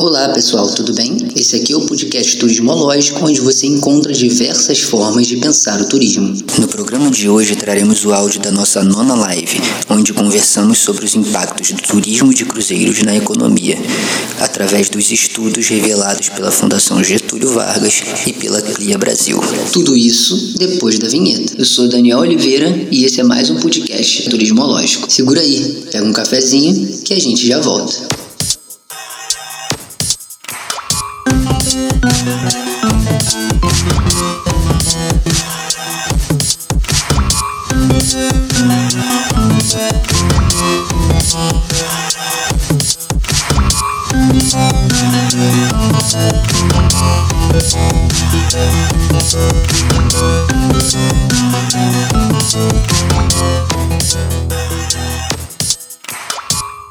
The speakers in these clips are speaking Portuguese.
Olá pessoal, tudo bem? Esse aqui é o podcast Turismológico, onde você encontra diversas formas de pensar o turismo. No programa de hoje traremos o áudio da nossa nona live, onde conversamos sobre os impactos do turismo de cruzeiros na economia, através dos estudos revelados pela Fundação Getúlio Vargas e pela CLIA Brasil. Tudo isso depois da vinheta. Eu sou Daniel Oliveira e esse é mais um podcast Turismológico. Segura aí, pega um cafezinho que a gente já volta.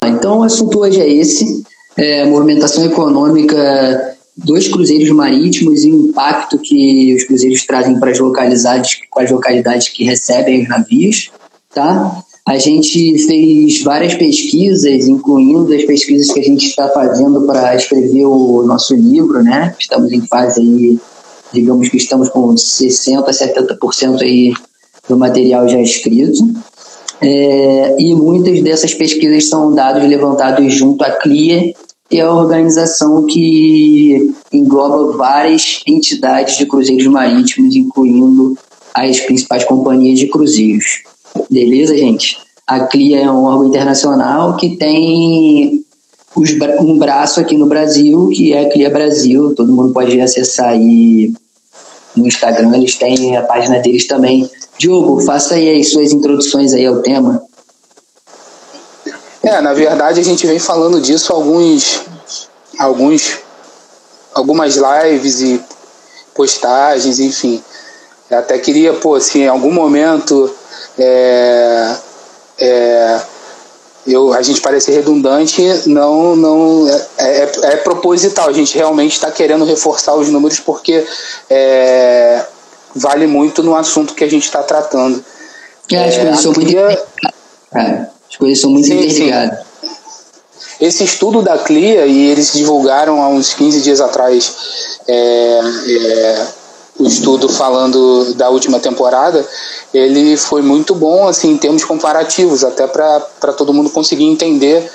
Então, o assunto hoje é esse: é, movimentação econômica dos cruzeiros marítimos e o impacto que os cruzeiros trazem para as localidades, para as localidades que recebem os navios, tá? A gente fez várias pesquisas, incluindo as pesquisas que a gente está fazendo para escrever o nosso livro, né? Estamos em fase aí, digamos que estamos com 60%, 70% aí do material já escrito. É, e muitas dessas pesquisas são dados levantados junto à CLIA é a organização que engloba várias entidades de cruzeiros marítimos, incluindo as principais companhias de cruzeiros. Beleza, gente? A CLIA é um órgão internacional que tem um braço aqui no Brasil, que é a CLIA Brasil. Todo mundo pode acessar aí no Instagram, eles têm a página deles também. Diogo, faça aí as suas introduções aí ao tema. É, na verdade a gente vem falando disso alguns, alguns, algumas lives e postagens, enfim. Eu até queria, pô, assim, em algum momento é, é, eu, a gente parece redundante, não, não é, é, é proposital. A gente realmente está querendo reforçar os números porque é, vale muito no assunto que a gente está tratando. É, acho que eu sou muito. As coisas são muito sim, interligadas. Sim. Esse estudo da CLIA, e eles divulgaram há uns 15 dias atrás é, é, o estudo falando da última temporada, ele foi muito bom assim, em termos comparativos, até para todo mundo conseguir entender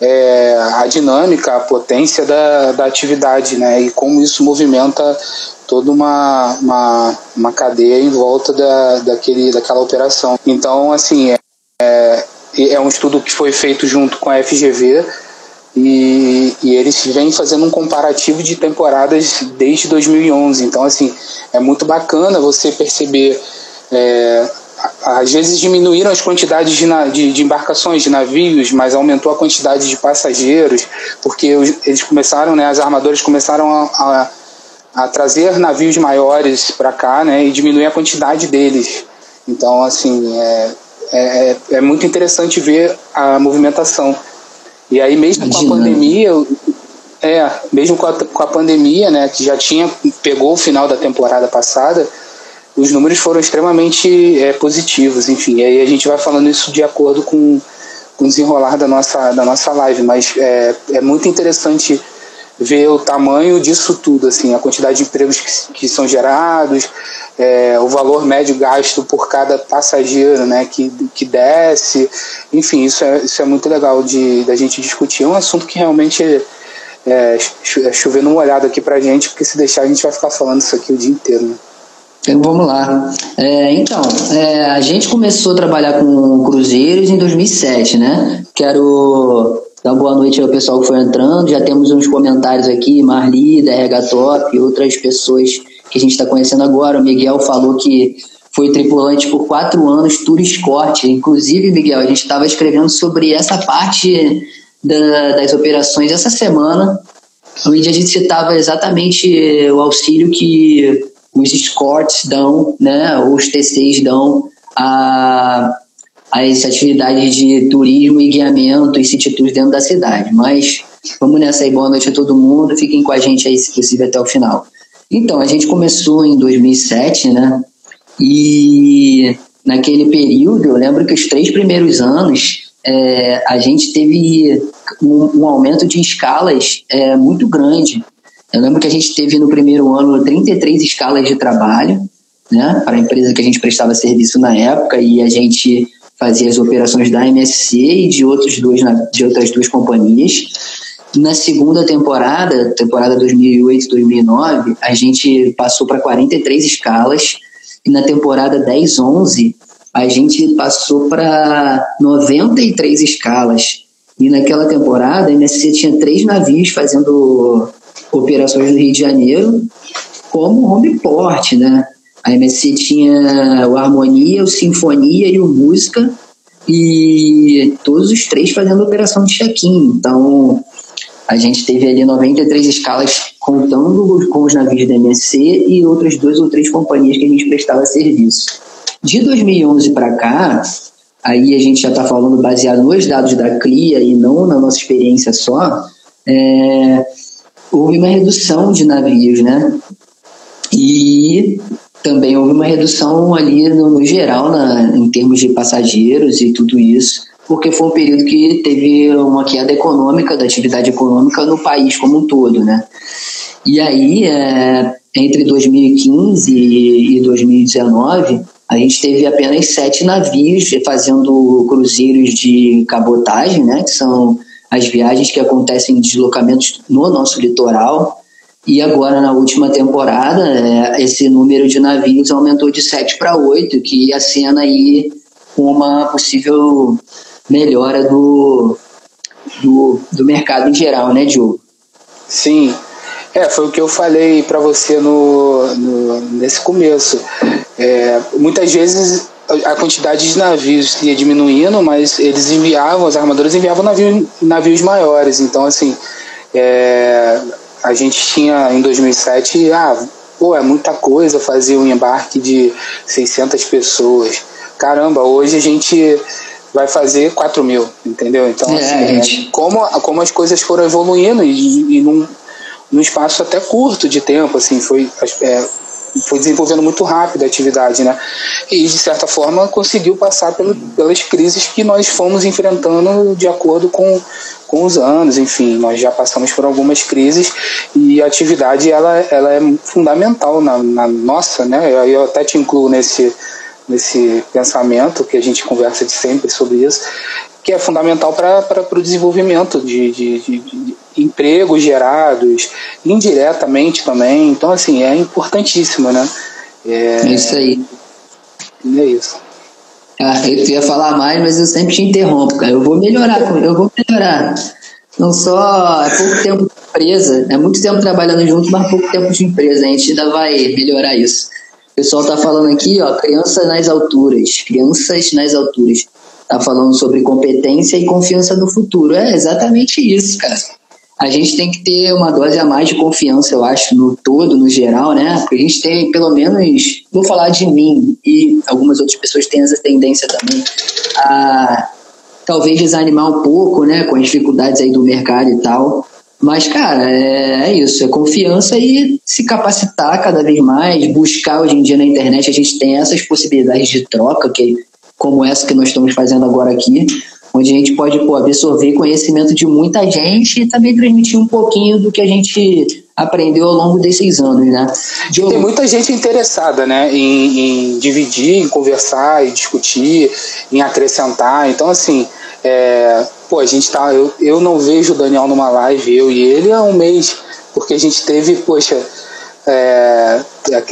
é, a dinâmica, a potência da, da atividade, né? E como isso movimenta toda uma, uma, uma cadeia em volta da, daquele, daquela operação. Então, assim, é, é um estudo que foi feito junto com a FGV e, e, eles vêm fazendo um comparativo de temporadas desde 2011. Então, assim, é muito bacana você perceber. É, às vezes diminuíram as quantidades de, de, de, embarcações, de navios, mas aumentou a quantidade de passageiros, porque eles começaram, né, as armadoras começaram a, a, a trazer navios maiores para cá né, e diminuir a quantidade deles. Então, assim, é, é, é, é muito interessante ver a movimentação. E aí, mesmo Imagina. com a pandemia, é, mesmo com a, com a pandemia, né, que já tinha pegou o final da temporada passada, os números foram extremamente é, positivos, enfim. E aí a gente vai falando isso de acordo com, com o desenrolar da nossa, da nossa live, mas é, é muito interessante ver o tamanho disso tudo, assim, a quantidade de empregos que, que são gerados, é, o valor médio gasto por cada passageiro né, que, que desce. Enfim, isso é, isso é muito legal de da gente discutir. É um assunto que realmente é, é, chovendo uma olhada aqui pra gente, porque se deixar a gente vai ficar falando isso aqui o dia inteiro. Né? Então vamos lá. É, então, é, a gente começou a trabalhar com cruzeiros em 2007, né? Quero dar boa noite ao pessoal que foi entrando. Já temos uns comentários aqui, Marli, da RH Top, outras pessoas que a gente está conhecendo agora. O Miguel falou que foi tripulante por quatro anos, Tour Escort. Inclusive, Miguel, a gente estava escrevendo sobre essa parte da, das operações essa semana, onde a gente citava exatamente o auxílio que os escorts dão, né, os TCs dão a, as atividades de turismo e guiamento e city tours dentro da cidade. Mas vamos nessa aí, boa noite a todo mundo, fiquem com a gente aí, se possível, até o final. Então, a gente começou em 2007, né? E naquele período, eu lembro que os três primeiros anos, é, a gente teve um, um aumento de escalas é, muito grande. Eu lembro que a gente teve no primeiro ano 33 escalas de trabalho, né, para a empresa que a gente prestava serviço na época, e a gente fazia as operações da MSC e de, outros dois, de outras duas companhias. Na segunda temporada, temporada 2008-2009, a gente passou para 43 escalas, e na temporada 10-11, a gente passou para 93 escalas. E naquela temporada, a MSC tinha três navios fazendo operações no Rio de Janeiro, como home port, né? A MSC tinha o Harmonia, o Sinfonia e o Música, e todos os três fazendo operação de check-in. Então, a gente teve ali 93 escalas contando com os navios da MSC e outras duas ou três companhias que a gente prestava serviço. De 2011 para cá, aí a gente já está falando baseado nos dados da CLIA e não na nossa experiência só, é, houve uma redução de navios, né? E também houve uma redução ali no, no geral na, em termos de passageiros e tudo isso, porque foi um período que teve uma queda econômica da atividade econômica no país como um todo, né? E aí, é, entre 2015 e 2019, a gente teve apenas sete navios fazendo cruzeiros de cabotagem, né? Que são as viagens que acontecem em deslocamentos no nosso litoral. E agora, na última temporada, é, esse número de navios aumentou de 7 para 8, que acena aí uma possível melhora do, do, do mercado em geral, né, Diogo? Sim. É, foi o que eu falei para você no, no, nesse começo. É, muitas vezes a quantidade de navios ia diminuindo, mas eles enviavam, as armadoras enviavam navios, navios maiores. Então, assim, é, a gente tinha em 2007, ah, pô, é muita coisa fazer um embarque de 600 pessoas. Caramba, hoje a gente vai fazer 4 mil, entendeu? Então, é, assim, é, como, como as coisas foram evoluindo e, e num, num espaço até curto de tempo, assim, foi é, foi desenvolvendo muito rápido a atividade, né? E de certa forma conseguiu passar pelo, pelas crises que nós fomos enfrentando de acordo com, com os anos, enfim, nós já passamos por algumas crises e a atividade ela, ela é fundamental na, na nossa, né? Eu, eu até te incluo nesse nesse pensamento que a gente conversa de sempre sobre isso, que é fundamental para o desenvolvimento de, de, de, empregos gerados, indiretamente também. Então, assim, é importantíssimo, né? É, isso aí. É isso. Ah, eu ia falar mais, mas eu sempre te interrompo, cara. Eu vou melhorar, eu vou melhorar. Não só é pouco tempo de empresa, é muito tempo trabalhando junto, mas pouco tempo de empresa. A gente ainda vai melhorar isso. O pessoal tá falando aqui, ó, criança nas alturas, crianças nas alturas. Tá falando sobre competência e confiança no futuro. É exatamente isso, cara a gente tem que ter uma dose a mais de confiança, eu acho, no todo, no geral, né? Porque a gente tem, pelo menos, vou falar de mim e algumas outras pessoas têm essa tendência também a talvez desanimar um pouco, né, com as dificuldades aí do mercado e tal. Mas, cara, é, é, isso, é confiança e se capacitar cada vez mais, buscar hoje em dia na internet, a gente tem essas possibilidades de troca, que como essa que nós estamos fazendo agora aqui, onde a gente pode pô, absorver conhecimento de muita gente e também transmitir um pouquinho do que a gente aprendeu ao longo desses anos, né? Tem muita gente interessada, né, em, em, dividir, em conversar, em discutir, em acrescentar. Então, assim, é, pô, a gente tá, eu, eu não vejo o Daniel numa live, eu e ele há um mês, porque a gente teve, poxa, é,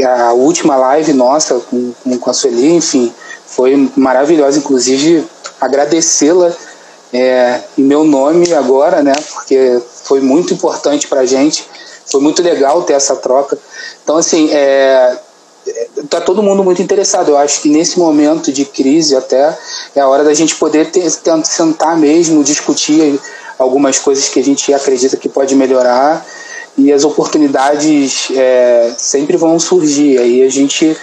a, a última live nossa com, com, com a Sueli, enfim, foi maravilhosa, inclusive agradecê-la é, em meu nome agora, né? Porque foi muito importante para a gente, foi muito legal ter essa troca. Então, assim, é, tá todo mundo muito interessado. Eu acho que nesse momento de crise até é a hora da gente poder ter, sentar mesmo, discutir algumas coisas que a gente acredita que pode melhorar e as oportunidades é, sempre vão surgir. Aí a gente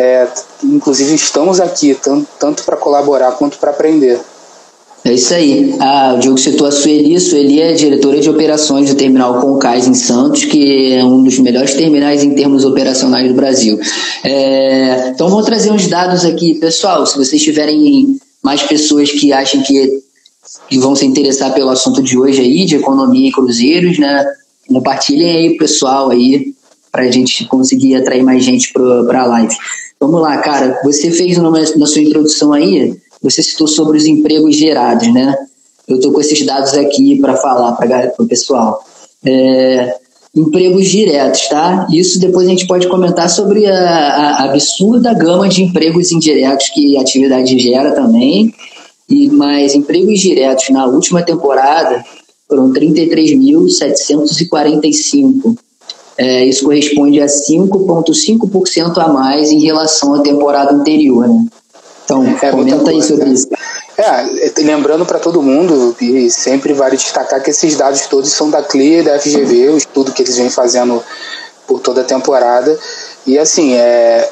é, inclusive, estamos aqui tanto, tanto para colaborar quanto para aprender. É isso aí. Ah, o Diogo citou a Sueli. Sueli é diretora de operações do terminal Concais em Santos, que é um dos melhores terminais em termos operacionais do Brasil. É, então, vou trazer uns dados aqui. Pessoal, se vocês tiverem mais pessoas que acham que que vão se interessar pelo assunto de hoje aí, de economia e cruzeiros, né? Compartilhem aí, pessoal, aí, para a gente conseguir atrair mais gente para a live. Vamos lá, cara. Você fez numa, na sua introdução aí, você citou sobre os empregos gerados, né? Eu estou com esses dados aqui para falar para o pessoal. É, empregos diretos, tá? Isso depois a gente pode comentar sobre a, a absurda gama de empregos indiretos que a atividade gera também. E mais empregos diretos na última temporada foram 33.745. É, isso corresponde a 5,5% a mais em relação à temporada anterior, né? Então, é, comenta aí sobre né? isso. É, lembrando para todo mundo, e sempre vale destacar que esses dados todos são da CLIA e da FGV, o estudo que eles vêm fazendo por toda a temporada. E assim, é,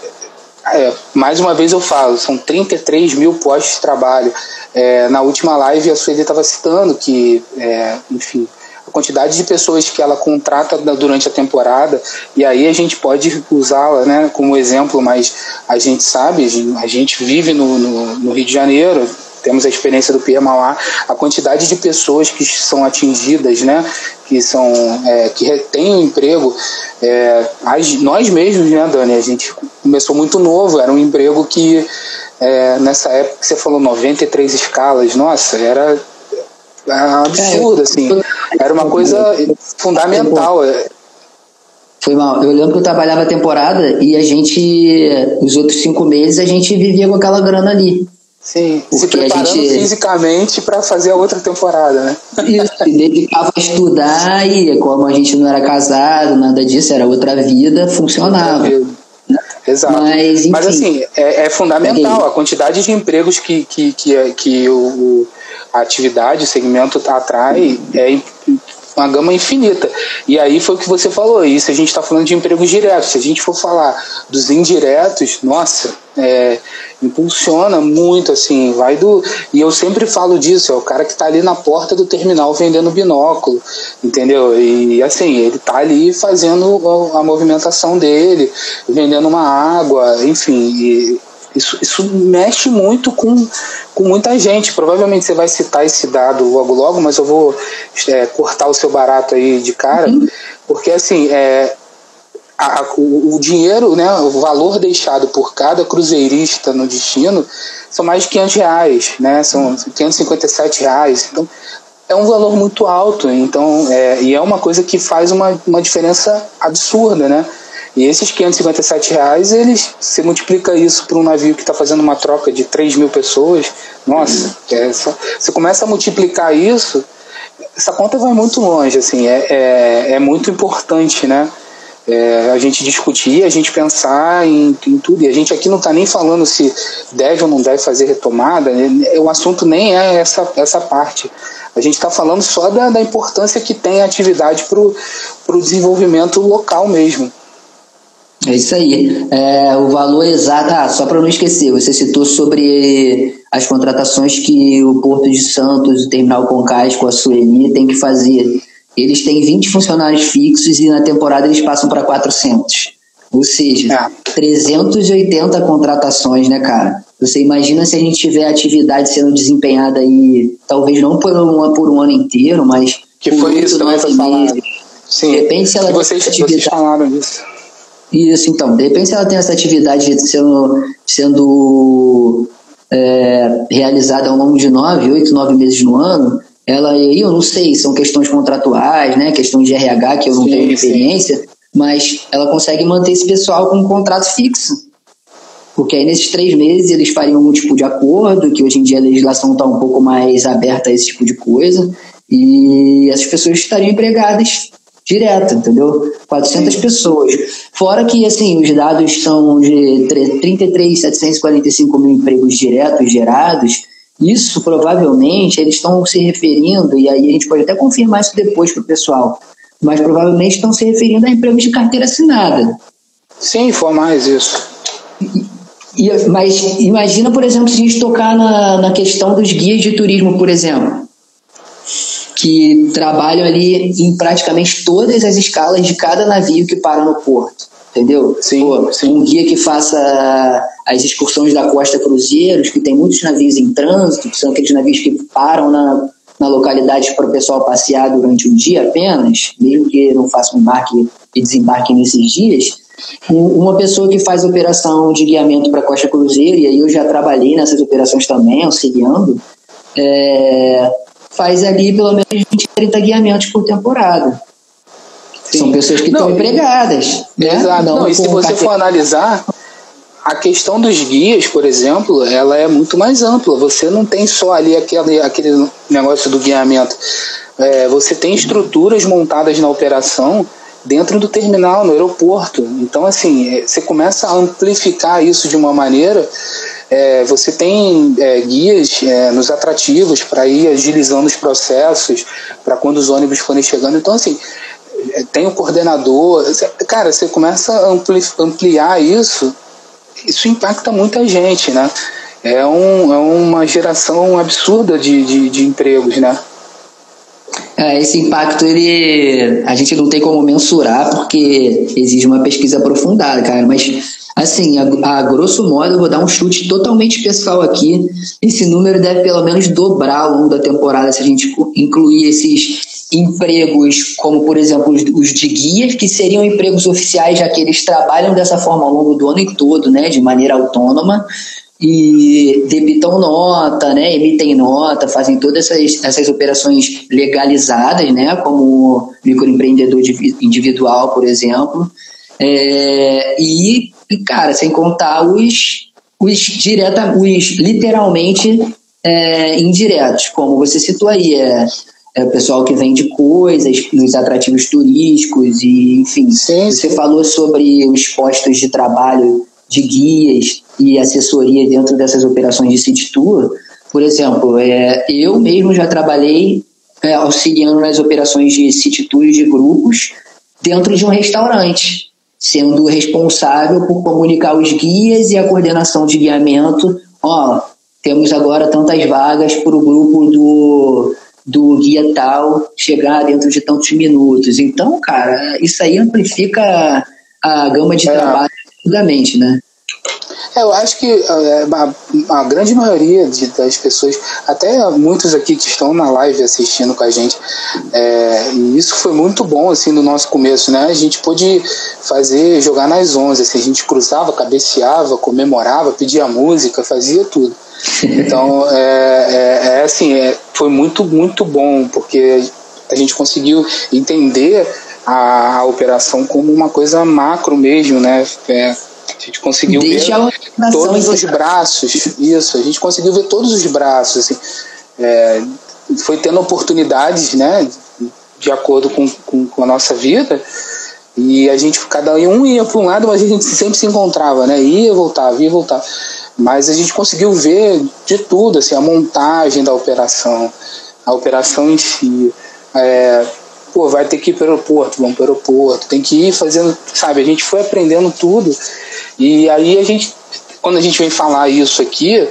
é, mais uma vez eu falo, são 33 mil postos de trabalho. É, na última live a Sueli estava citando que, é, enfim, a quantidade de pessoas que ela contrata durante a temporada, e aí a gente pode usá-la né, como exemplo, mas a gente sabe, a gente vive no, no, no Rio de Janeiro, temos a experiência do Pierre Mauá, a quantidade de pessoas que são atingidas, né, que são é, que retêm o emprego, é, nós mesmos, né, Dani, a gente começou muito novo, era um emprego que é, nessa época você falou 93 escalas, nossa, era, era absurdo, assim, era uma coisa fundamental. Foi mal. Eu lembro que eu trabalhava a temporada e a gente, os outros cinco meses, a gente vivia com aquela grana ali. Sim, Porque se preparando gente... fisicamente para fazer a outra temporada, né? Isso, se dedicava a estudar e como a gente não era casado, nada disso, era outra vida, funcionava. Outra vida. Exato. Mas, Mas assim, é, é fundamental a quantidade de empregos que, que, que, que o, a atividade, o segmento atrai é uma gama infinita. E aí foi o que você falou, isso a gente está falando de empregos diretos. Se a gente for falar dos indiretos, nossa, é, impulsiona muito, assim, vai do. E eu sempre falo disso, é o cara que está ali na porta do terminal vendendo binóculo, entendeu? E assim, ele está ali fazendo a movimentação dele, vendendo uma água, enfim. E isso, isso mexe muito com, com muita gente. Provavelmente você vai citar esse dado logo logo, mas eu vou é, cortar o seu barato aí de cara, uhum. porque assim, é, a, o, o, dinheiro, né, o valor deixado por cada cruzeirista no destino são mais de 500 reais, né, são 557 reais. Então, é um valor muito alto, então, é, e é uma coisa que faz uma, uma diferença absurda, né? E esses 557 reais, eles, você multiplica isso para um navio que está fazendo uma troca de 3 mil pessoas, nossa, é só, você começa a multiplicar isso, essa conta vai muito longe, assim, é, é, é muito importante, né? É, a gente discutir, a gente pensar em, em, tudo. E a gente aqui não está nem falando se deve ou não deve fazer retomada, né? o assunto nem é essa, essa parte. A gente está falando só da, da, importância que tem a atividade para o desenvolvimento local mesmo. É isso aí. É, o valor exato. Ah, só para não esquecer, você citou sobre as contratações que o Porto de Santos, o Terminal Concais com a Sueli tem que fazer eles têm 20 funcionários fixos e na temporada eles passam para 400. Ou seja, é. 380 contratações, né, cara? Você imagina se a gente tiver atividade sendo desempenhada aí, talvez não por um, por um ano inteiro, mas. Que foi isso também foi falado. Sim. De repente, se ela vocês, atividade... vocês falaram disso. Isso, então. De repente, se ela tem essa atividade sendo, sendo é, realizada ao longo de nove, oito, nove meses no ano, ela aí eu não sei, são questões contratuais, né, questões de RH que eu não sim, tenho experiência, sim. mas ela consegue manter esse pessoal com um contrato fixo. Porque aí nesses três meses eles fariam algum tipo de acordo, que hoje em dia a legislação está um pouco mais aberta a esse tipo de coisa, e essas pessoas estariam empregadas direto, entendeu? 400 Sim. pessoas. Fora que, assim, os dados são de 33.745 mil empregos diretos gerados, isso provavelmente eles estão se referindo, e aí a gente pode até confirmar isso depois para o pessoal, mas provavelmente estão se referindo a empregos de carteira assinada. Sim, formais isso. E, mas imagina, por exemplo, se a gente tocar na, na questão dos guias de turismo, por exemplo, que trabalham ali em praticamente todas as escalas de cada navio que para no porto entendeu? Sim, Pô, sim. Um guia que faça as excursões da Costa Cruzeiros, que tem muitos navios em trânsito, que são aqueles navios que param na, na localidade para o pessoal passear durante um dia apenas, mesmo que não faça um embarque e desembarque nesses dias. Uma pessoa que faz operação de guiamento para Costa Cruzeiro, e aí eu já trabalhei nessas operações também, auxiliando, é, faz ali pelo menos 20, 30 guiamentos por temporada. Sim. São pessoas que estão empregadas. Né? Exato. Não, não e se você for analisar, a questão dos guias, por exemplo, ela é muito mais ampla. Você não tem só ali aquele, aquele negócio do guiamento. É, você tem estruturas montadas na operação dentro do terminal, no aeroporto. Então, assim, é, você começa a amplificar isso de uma maneira. É, você tem é, guias é, nos atrativos para ir agilizando os processos, para quando os ônibus forem chegando. Então, assim, é, tem o coordenador. Cara, você começa a ampli ampliar isso isso impacta muita gente, né? É, um, é uma geração absurda de, de, de empregos, né? É, esse impacto ele a gente não tem como mensurar porque exige uma pesquisa aprofundada, cara. Mas assim, a, a, grosso modo, eu vou dar um chute totalmente pessoal aqui. Esse número deve pelo menos dobrar ao longo da temporada se a gente incluir esses empregos, como por exemplo os de guias, que seriam empregos oficiais, já que eles trabalham dessa forma ao longo do ano todo, né, de maneira autônoma, e debitam nota, né, emitem nota, fazem todas essas, essas operações legalizadas, né, como microempreendedor individual, por exemplo, é, e, cara, sem contar os, os, direta, os literalmente é, indiretos, como você citou aí, é é o pessoal que vende coisas nos atrativos turísticos e enfim. Sim, Você falou sobre os postos de trabalho de guias e assessoria dentro dessas operações de city tour. Por exemplo, é, eu mesmo já trabalhei é, auxiliando nas operações de city tours de grupos dentro de um restaurante, sendo responsável por comunicar os guias e a coordenação de guiamento. Ó, temos agora tantas vagas para o grupo do do guia tal chegar dentro de tantos minutos. Então, cara, isso aí amplifica a gama de é. trabalho absurdamente, né? É, eu acho que é, a, a, grande maioria de, das pessoas, até muitos aqui que estão na live assistindo com a gente, é, e isso foi muito bom assim no nosso começo, né? A gente pôde fazer, jogar nas 11, assim, a gente cruzava, cabeceava, comemorava, pedia música, fazia tudo. Então, é, é, é assim, é, foi muito, muito bom, porque a gente conseguiu entender a, a operação como uma coisa macro mesmo, né? É, a gente conseguiu Desde ver todos os braços, isso, a gente conseguiu ver todos os braços, assim, é, foi tendo oportunidades, né, de acordo com, com, com, a nossa vida, e a gente, cada um ia para um lado, mas a gente sempre se encontrava, né, ia, voltava, ia, voltava, mas a gente conseguiu ver de tudo, assim, a montagem da operação, a operação em si, é, pô, vai ter que ir para o aeroporto, vamos para o aeroporto, tem que ir fazendo, sabe, a gente foi aprendendo tudo, e aí a gente, quando a gente vem falar isso aqui,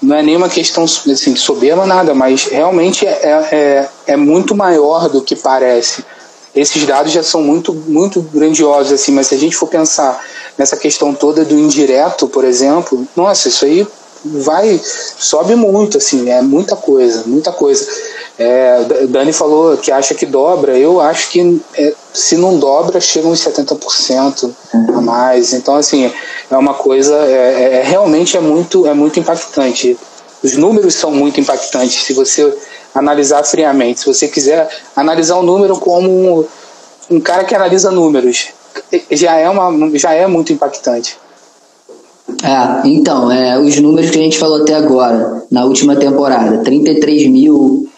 não é nenhuma questão assim, soberba, nada, mas realmente é, é, é muito maior do que parece. Esses dados já são muito, muito grandiosos, assim, mas se a gente for pensar nessa questão toda do indireto, por exemplo, nossa, isso aí vai, sobe muito, assim, é muita coisa, muita coisa. É, Dani falou que acha que dobra, eu acho que é, se não dobra, chega uns 70% a mais. Então, assim, é uma coisa, é, é, é, realmente é muito, é muito impactante. Os números são muito impactantes se você analisar friamente. Se você quiser analisar o um número como um, um cara que analisa números, já é, uma, já é muito impactante. É, então, é, os números que a gente falou até agora, na última temporada,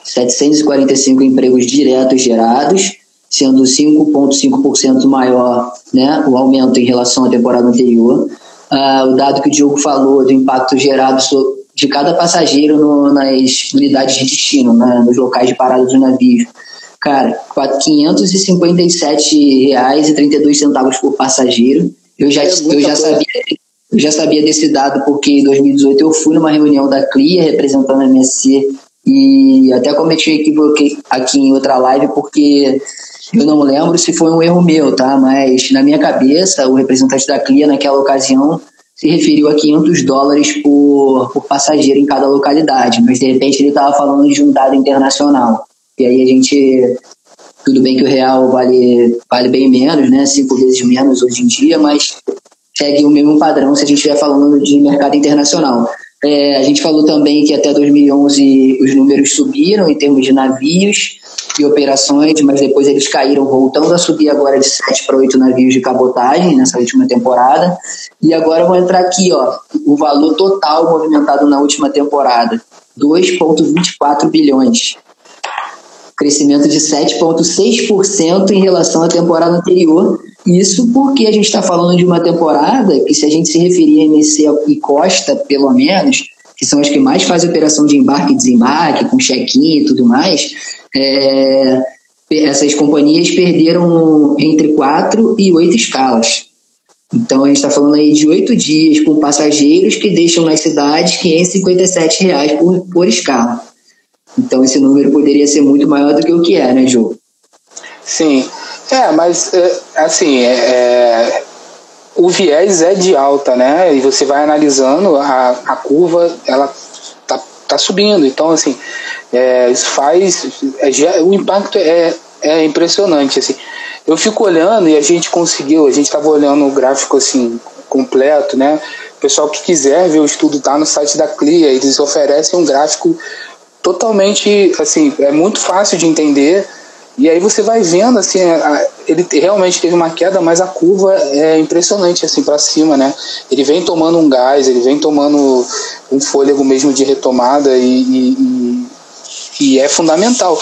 33.745 empregos diretos gerados, sendo 5,5% maior né, o aumento em relação à temporada anterior. Uh, o dado que o Diogo falou do impacto gerado de cada passageiro no, nas unidades de destino, né, nos locais de parada dos navios. Cara, R$ 557,32 por passageiro. Eu já, é eu já sabia eu já sabia desse dado porque em 2018 eu fui numa reunião da CLIA representando a MSC e até cometi equívoco aqui em outra live porque eu não lembro se foi um erro meu, tá? Mas na minha cabeça, o representante da CLIA naquela ocasião se referiu a 500 dólares por, por passageiro em cada localidade, mas de repente ele estava falando de um dado internacional. E aí a gente. Tudo bem que o real vale, vale bem menos, né? Cinco vezes menos hoje em dia, mas segue o mesmo padrão se a gente estiver falando de mercado internacional. É, a gente falou também que até 2011 os números subiram em termos de navios e operações, mas depois eles caíram, voltando a subir agora de 7 para 8 navios de cabotagem nessa última temporada. E agora vou entrar aqui, ó, o valor total movimentado na última temporada, 2,24 bilhões. Crescimento de 7,6% em relação à temporada anterior. Isso porque a gente está falando de uma temporada que, se a gente se referir a NC e Costa, pelo menos, que são as que mais fazem operação de embarque e desembarque, com check-in e tudo mais, é, essas companhias perderam entre quatro e oito escalas. Então a gente está falando aí de oito dias com passageiros que deixam nas cidades 557 reais por, por escala. Então esse número poderia ser muito maior do que o que é, né, João? Sim. É, mas é, assim, é, é, o viés é de alta, né? E você vai analisando a, a curva, ela tá, tá subindo. Então, assim, é, isso faz. É, o impacto é, é impressionante. Assim. Eu fico olhando e a gente conseguiu, a gente estava olhando o gráfico assim completo, né? O pessoal que quiser ver o estudo tá no site da CLIA, eles oferecem um gráfico totalmente assim, é muito fácil de entender. E aí você vai vendo assim, ele realmente teve uma queda, mas a curva é impressionante assim para cima, né? Ele vem tomando um gás, ele vem tomando um fôlego mesmo de retomada e, e, e é fundamental.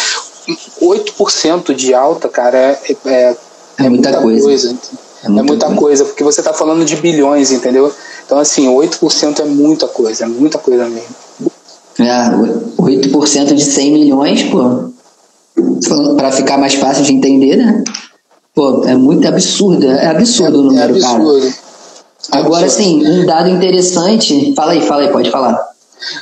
8% de alta, cara, é, é, é, é muita, muita, coisa. coisa. É muita, é muita coisa. coisa. porque você está falando de bilhões, entendeu? Então, assim, 8% é muita coisa, é muita coisa mesmo. É, 8% de 100 milhões, pô, para ficar mais fácil de entender, né? Pô, é muito absurdo, é absurdo é, o número, é absurdo. cara. Agora, sim, um dado interessante. Fala aí, fala aí, pode falar.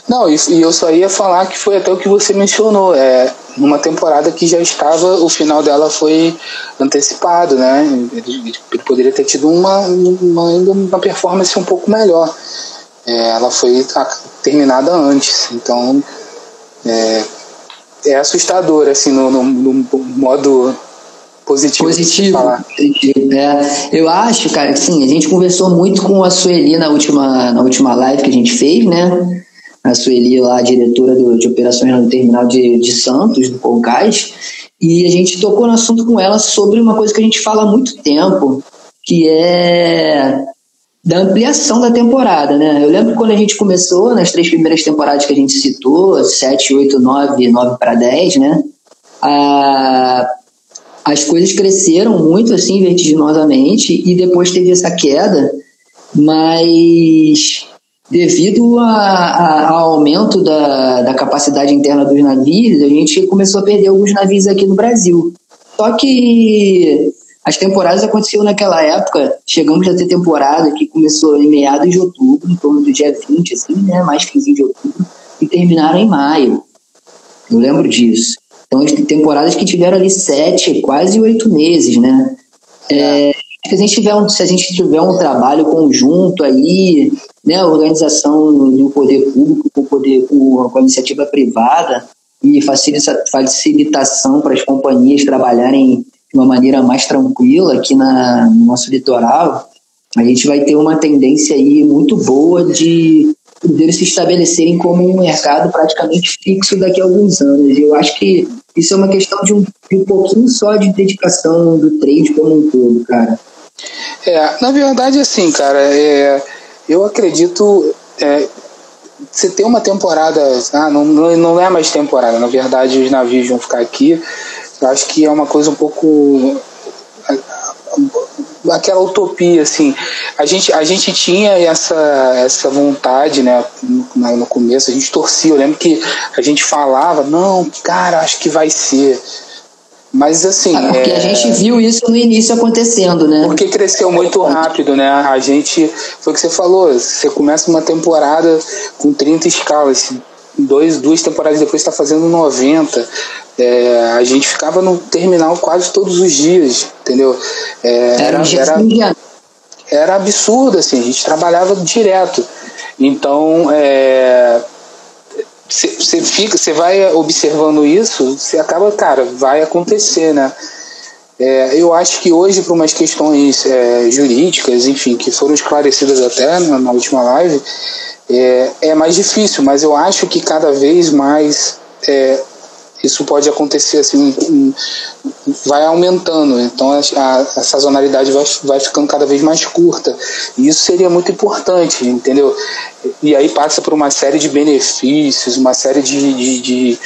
Não, e, e eu só ia falar que foi até o que você mencionou. É, numa temporada que já estava, o final dela foi antecipado, né? Ele, ele poderia ter tido uma, uma, uma performance um pouco melhor. É, ela foi terminada antes, então é, é assustador, assim, no, no, no modo positivo. Positivo. É, eu acho, cara, que sim, a gente conversou muito com a Sueli na última, na última live que a gente fez, né? a Sueli, lá, diretora do, de operações no terminal de, de Santos, do Concais, e a gente tocou no assunto com ela sobre uma coisa que a gente fala há muito tempo, que é da ampliação da temporada, né? Eu lembro quando a gente começou, nas três primeiras temporadas que a gente citou, 7, 8, 9, 9 para 10, né? A, as coisas cresceram muito, assim, vertiginosamente, e depois teve essa queda, mas devido a, a, ao aumento da, da capacidade interna dos navios, a gente começou a perder alguns navios aqui no Brasil. Só que as temporadas aconteciam naquela época, chegamos a ter temporada que começou em meados de outubro, em torno do dia 20, assim, né, mais 15 de outubro, e terminaram em maio. Eu lembro disso. Então, temporadas que tiveram ali sete, quase oito meses, né? É, se a gente tiver um, se a gente tiver um trabalho conjunto aí, né, organização do poder público com, poder, com a iniciativa privada e facilita, facilitação para as companhias trabalharem de uma maneira mais tranquila aqui na, no nosso litoral, a gente vai ter uma tendência aí muito boa de poder se estabelecerem como um mercado praticamente fixo daqui a alguns anos. E eu acho que isso é uma questão de um, de um pouquinho só de dedicação do trade como um todo, cara. É, na verdade, assim, cara, é, eu acredito. É, você tem uma temporada. Ah, não, não é mais temporada, na verdade, os navios vão ficar aqui. Eu acho que é uma coisa um pouco. Aquela utopia, assim. A gente, a gente tinha essa, essa vontade, né, no, no começo, a gente torcia. Eu lembro que a gente falava, não, cara, acho que vai ser mas assim. Ah, porque é... a gente viu isso no início acontecendo, né? Porque cresceu muito rápido, né? A gente. Foi o que você falou, você começa uma temporada com 30 escalas, dois, duas temporadas depois está fazendo 90. É, a gente ficava no terminal quase todos os dias, entendeu? É, era, era, era absurdo, assim, a gente trabalhava direto. Então, é, você fica, você vai observando isso, você acaba, cara, vai acontecer, né? É, eu acho que hoje, por umas questões é, jurídicas, enfim, que foram esclarecidas até na, na última live, é, é, mais difícil, mas eu acho que cada vez mais é, isso pode acontecer assim, vai aumentando, então a, a, a sazonalidade vai, vai ficando cada vez mais curta. E isso seria muito importante, entendeu? E aí passa por uma série de benefícios, uma série de, de, de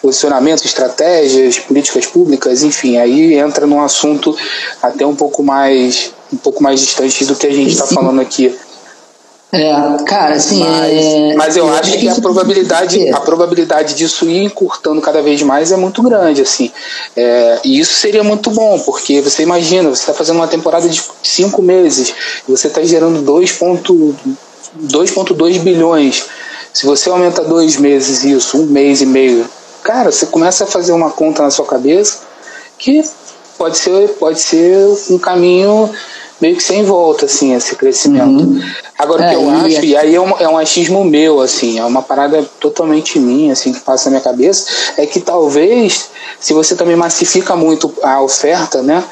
posicionamentos, estratégias, políticas públicas, enfim, aí entra num assunto até um pouco mais um pouco mais distante do que a gente está falando aqui. É, cara, assim. Mas, é, mas eu, acho que a probabilidade, a probabilidade disso ir encurtando cada vez mais é muito grande, assim. É, e isso seria muito bom, porque você imagina, você está fazendo uma temporada de cinco meses, e você está gerando 2,2 bilhões. Se você aumenta dois meses isso, um mês e meio, cara, você começa a fazer uma conta na sua cabeça que pode ser, pode ser um caminho meio que sem volta, assim, esse crescimento. Uhum. Agora, o que é, eu acho, e aí é um, é um achismo meu, assim, é uma parada totalmente minha, assim, que passa na minha cabeça, é que talvez, se você também massifica muito a oferta, né,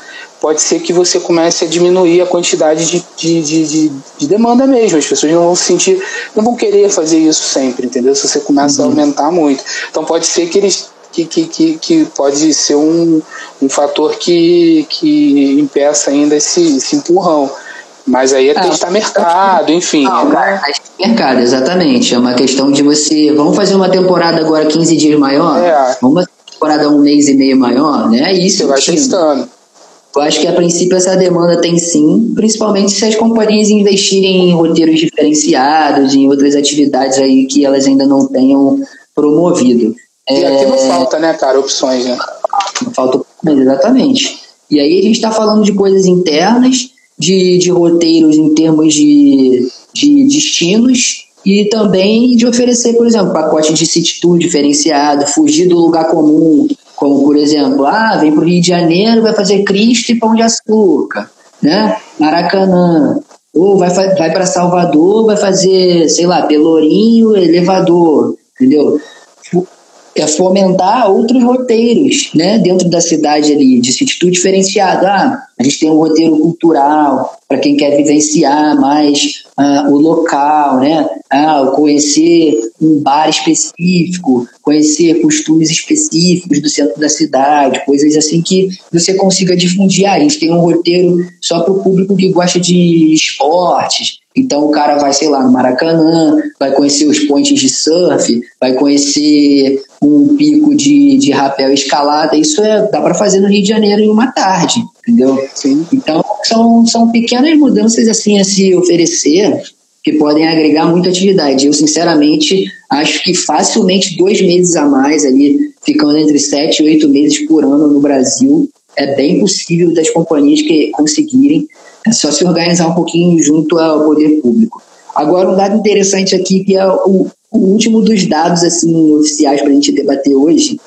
pode ser que você comece a diminuir a quantidade de, de, de, de, de demanda mesmo. As pessoas não vão se sentir, não vão querer fazer isso sempre, entendeu? Se você começa uhum. a aumentar muito. Então pode ser que eles que, que, que, que, pode ser um, um fator que, que impeça ainda esse, esse empurrão. Mas aí é ah, testar mercado, enfim. Não, né? mercado, exatamente. É uma questão de você. Vamos fazer uma temporada agora 15 dias maior? É. Vamos fazer uma temporada um mês e meio maior? Né? É isso. Você vai testando. Eu acho que a princípio essa demanda tem sim, principalmente se as companhias investirem em roteiros diferenciados, em outras atividades aí que elas ainda não tenham promovido. E é... aqui não falta, né, cara, opções, né? Não falta opções, exatamente. E aí a gente está falando de coisas internas, de, de roteiros em termos de, de destinos e também de oferecer, por exemplo, pacote de city tour diferenciado, fugir do lugar comum, como por exemplo, ah, vem para o Rio de Janeiro, vai fazer Cristo e Pão de Açúcar, né? Maracanã. Ou vai, vai para Salvador, vai fazer, sei lá, Pelourinho, elevador, entendeu? É fomentar outros roteiros, né, dentro da cidade ali, de sítio diferenciado. Ah, a gente tem um roteiro cultural para quem quer vivenciar mais ah, o local, né? Ah, conhecer um bar específico, conhecer costumes específicos do centro da cidade, coisas assim que você consiga difundir. Ah, a gente tem um roteiro só para o público que gosta de esportes, então o cara vai, sei lá, no Maracanã, vai conhecer os pontes de surf, vai conhecer um pico de, de rapel escalada. Isso é, dá para fazer no Rio de Janeiro em uma tarde, entendeu? Sim. Então são, são pequenas mudanças assim a se oferecer que podem agregar muita atividade. Eu, sinceramente, acho que facilmente dois meses a mais ali, ficando entre sete e oito meses por ano no Brasil, é bem possível das companhias que conseguirem é só se organizar um pouquinho junto ao poder público. Agora, um dado interessante aqui, que é o, o último dos dados assim oficiais para a gente debater hoje.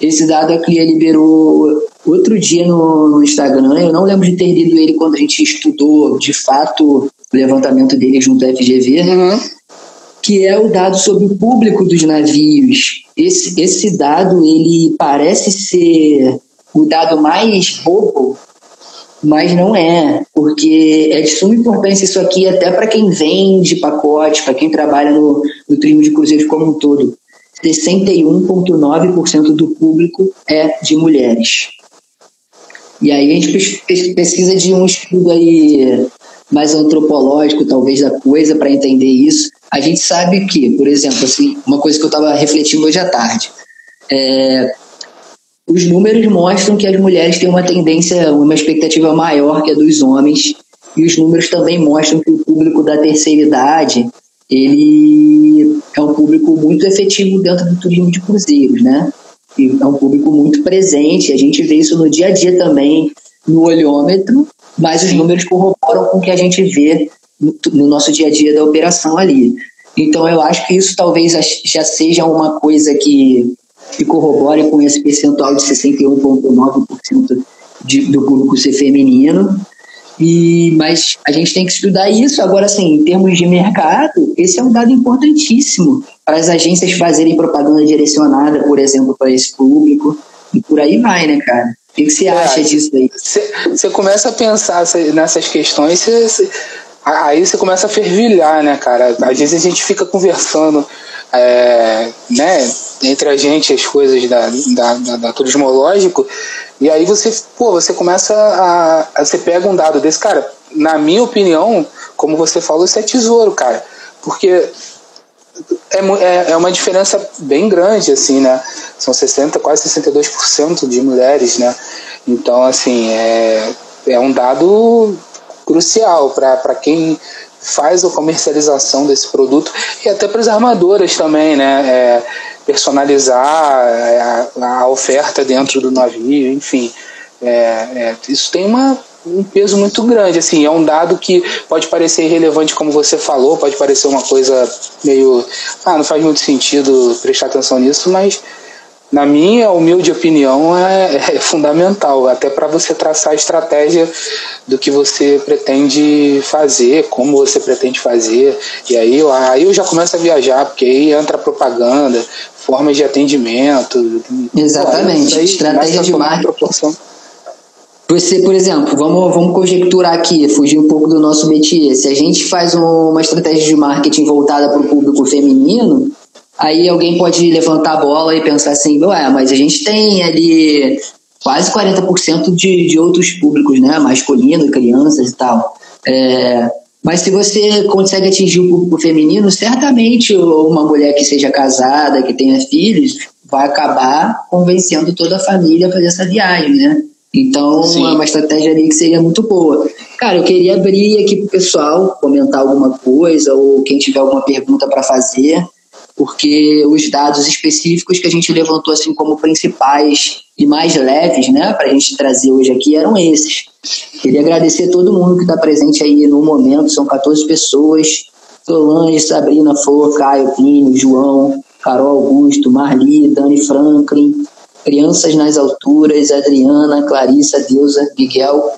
Esse dado a Clia liberou outro dia no, no, Instagram. Eu não lembro de ter lido ele quando a gente estudou, de fato, o levantamento dele junto à FGV. Uhum. Que é o dado sobre o público dos navios. Esse, esse dado, ele parece ser o dado mais bobo mas não é, porque é de suma importância isso aqui até para quem vende pacote, para quem trabalha no, no turismo de cruzeiros como um todo. 61,9% do público é de mulheres. E aí a gente precisa de um estudo aí mais antropológico, talvez, da coisa, para entender isso. A gente sabe que, por exemplo, assim, uma coisa que eu estava refletindo hoje à tarde, é, os números mostram que as mulheres têm uma tendência, uma expectativa maior que a dos homens, e os números também mostram que o público da terceira idade ele é um público muito efetivo dentro do turismo de cruzeiros, né? E é um público muito presente, a gente vê isso no dia a dia também, no olhômetro, mas os números corroboram com o que a gente vê no, no nosso dia a dia da operação ali. Então eu acho que isso talvez já seja uma coisa que que corrobore com esse percentual de 61,9% do público ser feminino. E, mas a gente tem que estudar isso. Agora, assim, em termos de mercado, esse é um dado importantíssimo para as agências fazerem propaganda direcionada, por exemplo, para esse público. E por aí vai, né, cara? O que, você acha disso aí? Você começa a pensar nessas questões, cê, cê, aí você começa a fervilhar, né, cara? Às vezes a gente fica conversando, é, né, entre a gente as coisas da, da, da, da turismológico, e aí você, pô, você começa a, a. Você pega um dado desse, cara, na minha opinião, como você falou, isso é tesouro, cara. Porque é, é, é uma diferença bem grande, assim, né? São 60, quase 62% de mulheres, né? Então, assim, é, é um dado crucial para quem faz a comercialização desse produto e até para as armadoras também, né? É, personalizar é, a, a, oferta dentro do navio, enfim. É, é, isso tem uma um peso muito grande. Assim, é um dado que pode parecer irrelevante, como você falou, pode parecer uma coisa meio. Ah, não faz muito sentido prestar atenção nisso, mas na minha humilde opinião, é, é fundamental, até para você traçar a estratégia do que você pretende fazer, como você pretende fazer. E aí, aí eu já começo a viajar, porque aí entra propaganda, formas de atendimento. Exatamente, estratégia de marketing. Você, por exemplo, vamos, vamos conjecturar aqui, fugir um pouco do nosso métier. Se a gente faz uma estratégia de marketing voltada para o público feminino, aí alguém pode levantar a bola e pensar assim, ué, mas a gente tem ali quase 40% de, de outros públicos, né? Masculino, crianças e tal. É, mas se você consegue atingir o público feminino, certamente uma mulher que seja casada, que tenha filhos, vai acabar convencendo toda a família a fazer essa viagem, né? Então, Sim. é uma estratégia ali que seria muito boa. Cara, eu queria abrir aqui pro pessoal comentar alguma coisa ou quem tiver alguma pergunta para fazer, porque os dados específicos que a gente levantou assim como principais e mais leves, né, para a gente trazer hoje aqui eram esses. Queria agradecer a todo mundo que está presente aí no momento, são 14 pessoas. Solange, Sabrina Flor, Caio, Pino, João, Carol Augusto, Marli, Dani Franklin, Crianças nas Alturas, Adriana, Clarissa, Deusa, Miguel,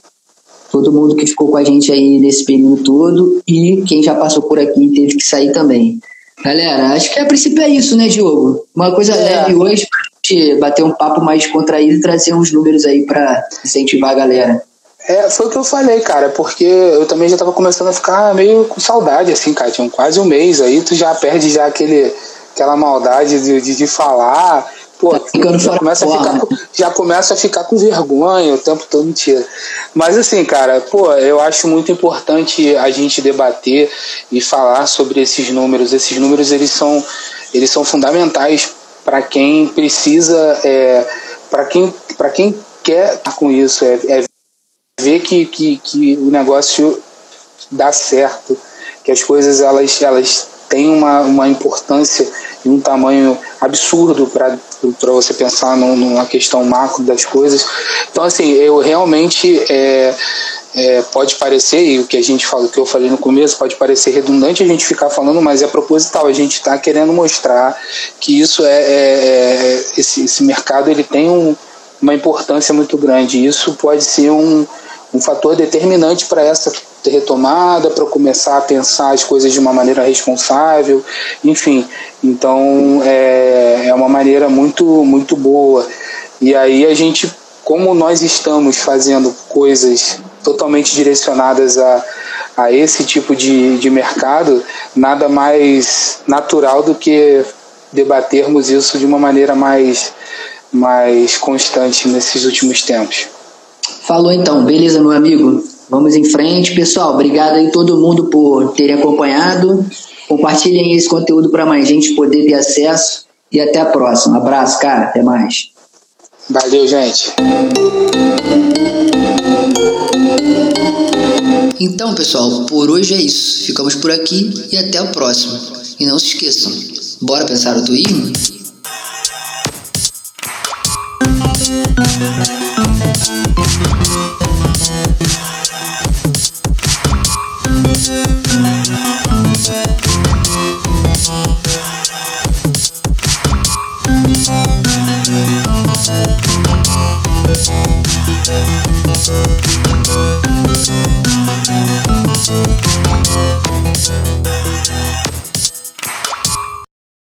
todo mundo que ficou com a gente aí nesse período todo e quem já passou por aqui teve que sair também. Galera, acho que a princípio é isso, né, Diogo? Uma coisa é. leve hoje pra gente bater um papo mais contraído e trazer uns números aí para incentivar a galera. É, foi o que eu falei, cara, porque eu também já tava começando a ficar meio com saudade, assim, cara, tinha quase um mês aí, tu já perde já aquele, aquela maldade de, de, de falar pô, ficando já começa, a ficar, com, já começa a ficar com vergonha o tempo todo, mentira. Mas assim, cara, pô, eu acho muito importante a gente debater e falar sobre esses números. Esses números, eles são, eles são fundamentais para quem precisa, é, para quem, quem quer estar com isso, é, é ver que, que, que o negócio dá certo, que as coisas elas, elas têm uma, uma importância e um tamanho absurdo para você pensar numa questão macro das coisas. Então, assim, eu realmente. É, é, pode parecer, e o que a gente fala, o que eu falei no começo, pode parecer redundante a gente ficar falando, mas é proposital. A gente está querendo mostrar que isso é, é, é, esse, esse mercado ele tem um, uma importância muito grande. Isso pode ser um, um fator determinante para essa retomada, para começar a pensar as coisas de uma maneira responsável, enfim. Então é, é uma maneira muito, muito boa. E aí a gente, como nós estamos fazendo coisas totalmente direcionadas a, a esse tipo de, de mercado, nada mais natural do que debatermos isso de uma maneira mais, mais constante nesses últimos tempos. Falou então, beleza, meu amigo. Vamos em frente, pessoal. Obrigado aí todo mundo por terem acompanhado. Compartilhem esse conteúdo para mais gente poder ter acesso. E até a próxima. abraço, cara. Até mais. Valeu, gente. Então, pessoal, por hoje é isso. Ficamos por aqui e até o próximo. E não se esqueçam, bora pensar o turismo? Thank